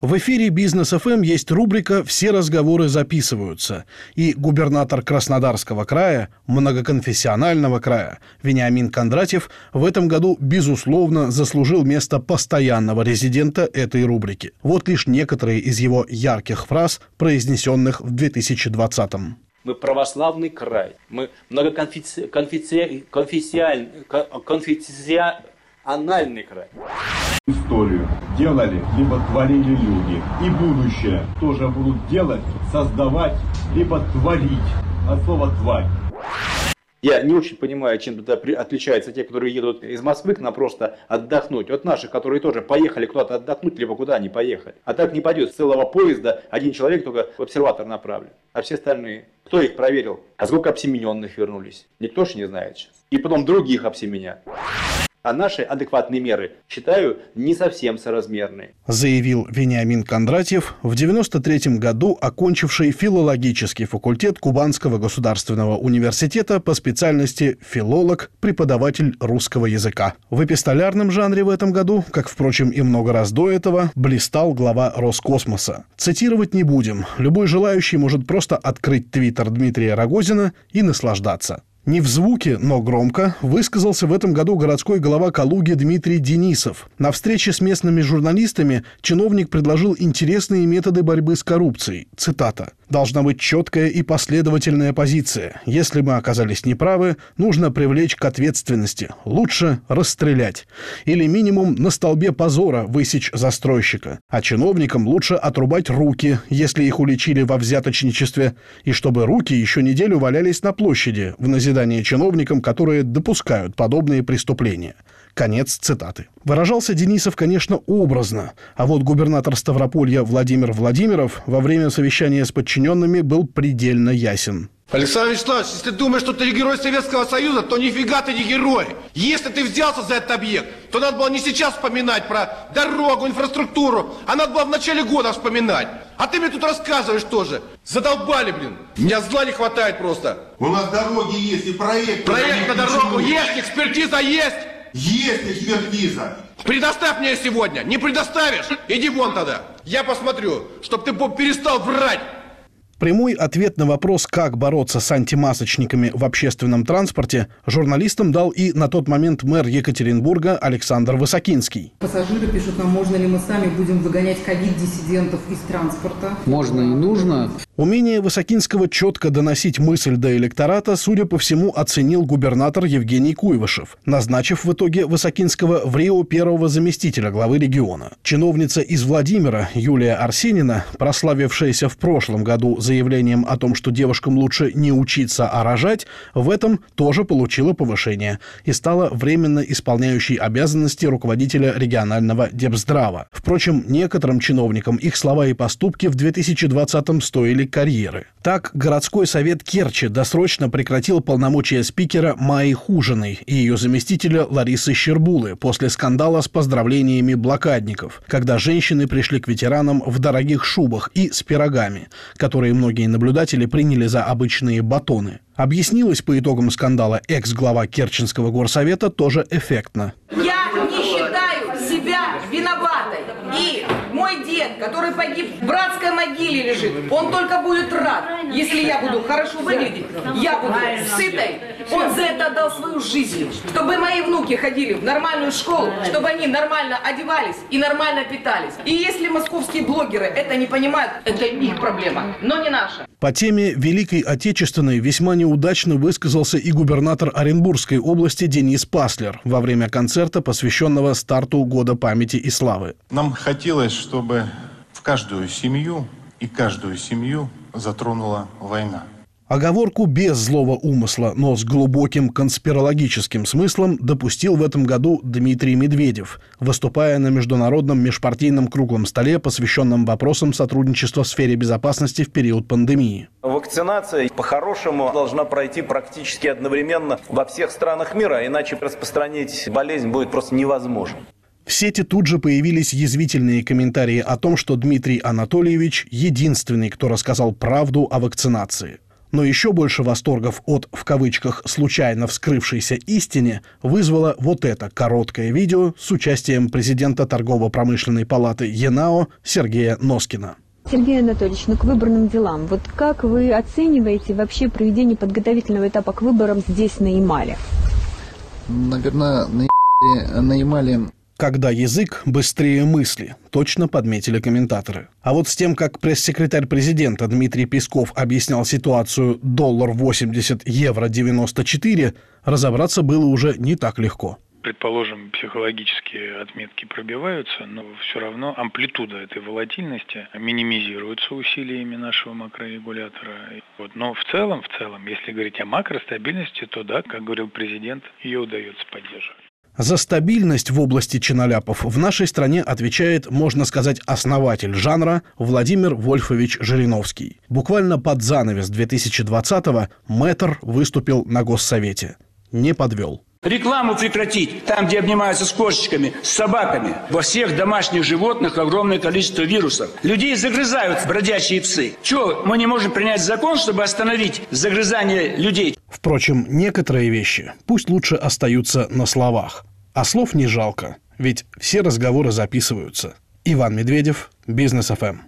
В эфире «Бизнес ФМ» есть рубрика «Все разговоры записываются». И губернатор Краснодарского края, многоконфессионального края, Вениамин Кондратьев в этом году, безусловно, заслужил место постоянного резидента этой рубрики. Вот лишь некоторые из его ярких фраз, произнесенных в 2020-м. Мы православный край. Мы многоконфессиональный анальный край. Историю делали, либо творили люди. И будущее тоже будут делать, создавать, либо творить. От слова «тварь». Я не очень понимаю, чем туда отличаются те, которые едут из Москвы к нам просто отдохнуть. От наших, которые тоже поехали куда-то отдохнуть, либо куда они поехали. А так не пойдет. С целого поезда один человек только в обсерватор направлен. А все остальные, кто их проверил? А сколько обсемененных вернулись? Никто же не знает сейчас. И потом других обсеменят а наши адекватные меры считаю не совсем соразмерные. Заявил Вениамин Кондратьев, в 93 году окончивший филологический факультет Кубанского государственного университета по специальности филолог, преподаватель русского языка. В эпистолярном жанре в этом году, как, впрочем, и много раз до этого, блистал глава Роскосмоса. Цитировать не будем. Любой желающий может просто открыть твиттер Дмитрия Рогозина и наслаждаться. Не в звуке, но громко высказался в этом году городской глава Калуги Дмитрий Денисов. На встрече с местными журналистами чиновник предложил интересные методы борьбы с коррупцией. Цитата. «Должна быть четкая и последовательная позиция. Если мы оказались неправы, нужно привлечь к ответственности. Лучше расстрелять. Или минимум на столбе позора высечь застройщика. А чиновникам лучше отрубать руки, если их уличили во взяточничестве. И чтобы руки еще неделю валялись на площади в назидание чиновникам, которые допускают подобные преступления. Конец цитаты. Выражался Денисов, конечно, образно, а вот губернатор Ставрополья Владимир Владимиров во время совещания с подчиненными был предельно ясен. Александр Вячеславович, если ты думаешь, что ты герой Советского Союза, то нифига ты не герой. Если ты взялся за этот объект, то надо было не сейчас вспоминать про дорогу, инфраструктуру, а надо было в начале года вспоминать. А ты мне тут рассказываешь тоже. Задолбали, блин. Меня зла не хватает просто. У нас дороги есть и проект. Проект на дорогу есть, экспертиза есть. Есть экспертиза. Предоставь мне сегодня. Не предоставишь? Иди вон тогда. Я посмотрю, чтоб ты перестал врать. Прямой ответ на вопрос, как бороться с антимасочниками в общественном транспорте, журналистам дал и на тот момент мэр Екатеринбурга Александр Высокинский. Пассажиры пишут нам, можно ли мы сами будем выгонять ковид-диссидентов из транспорта. Можно и нужно. Умение Высокинского четко доносить мысль до электората, судя по всему, оценил губернатор Евгений Куйвышев, назначив в итоге Высокинского в Рио первого заместителя главы региона. Чиновница из Владимира Юлия Арсенина, прославившаяся в прошлом году заявлением о том, что девушкам лучше не учиться, а рожать, в этом тоже получила повышение и стала временно исполняющей обязанности руководителя регионального Депздрава. Впрочем, некоторым чиновникам их слова и поступки в 2020-м стоили карьеры. Так, городской совет Керчи досрочно прекратил полномочия спикера Майи Хужиной и ее заместителя Ларисы Щербулы после скандала с поздравлениями блокадников, когда женщины пришли к ветеранам в дорогих шубах и с пирогами, которые многие наблюдатели приняли за обычные батоны. Объяснилось по итогам скандала экс-глава Керченского горсовета тоже эффектно. Я не считаю себя виноватой. И мой дед, который погиб в братской могиле лежит, он только будет рад, если я буду хорошо выглядеть, я буду сытой. Он за это отдал свою жизнь, чтобы мои внуки ходили в нормальную школу, чтобы они нормально одевались и нормально питались. И если московские блогеры это не понимают, это их проблема, но не наша. По теме Великой Отечественной весьма неудачно высказался и губернатор Оренбургской области Денис Паслер во время концерта, посвященного старту Года памяти и славы. Нам хотелось, чтобы в каждую семью и каждую семью затронула война. Оговорку без злого умысла, но с глубоким конспирологическим смыслом допустил в этом году Дмитрий Медведев, выступая на международном межпартийном круглом столе, посвященном вопросам сотрудничества в сфере безопасности в период пандемии. Вакцинация по-хорошему должна пройти практически одновременно во всех странах мира, иначе распространить болезнь будет просто невозможно. В сети тут же появились язвительные комментарии о том, что Дмитрий Анатольевич единственный, кто рассказал правду о вакцинации. Но еще больше восторгов от, в кавычках, случайно вскрывшейся истине вызвало вот это короткое видео с участием президента торгово-промышленной палаты ЕНАО Сергея Носкина. Сергей Анатольевич, ну к выборным делам. Вот как вы оцениваете вообще проведение подготовительного этапа к выборам здесь, на Ямале? Наверное, на Ямале, на Ямале когда язык быстрее мысли, точно подметили комментаторы. А вот с тем, как пресс-секретарь президента Дмитрий Песков объяснял ситуацию доллар 80, евро 94, разобраться было уже не так легко. Предположим, психологические отметки пробиваются, но все равно амплитуда этой волатильности минимизируется усилиями нашего макрорегулятора. Вот. Но в целом, в целом, если говорить о макростабильности, то да, как говорил президент, ее удается поддерживать. За стабильность в области чиноляпов в нашей стране отвечает, можно сказать, основатель жанра Владимир Вольфович Жириновский. Буквально под занавес 2020-го мэтр выступил на Госсовете. Не подвел. Рекламу прекратить там, где обнимаются с кошечками, с собаками. Во всех домашних животных огромное количество вирусов. Людей загрызают бродячие псы. Чего, мы не можем принять закон, чтобы остановить загрызание людей? Впрочем, некоторые вещи пусть лучше остаются на словах. А слов не жалко, ведь все разговоры записываются. Иван Медведев, Бизнес ФМ.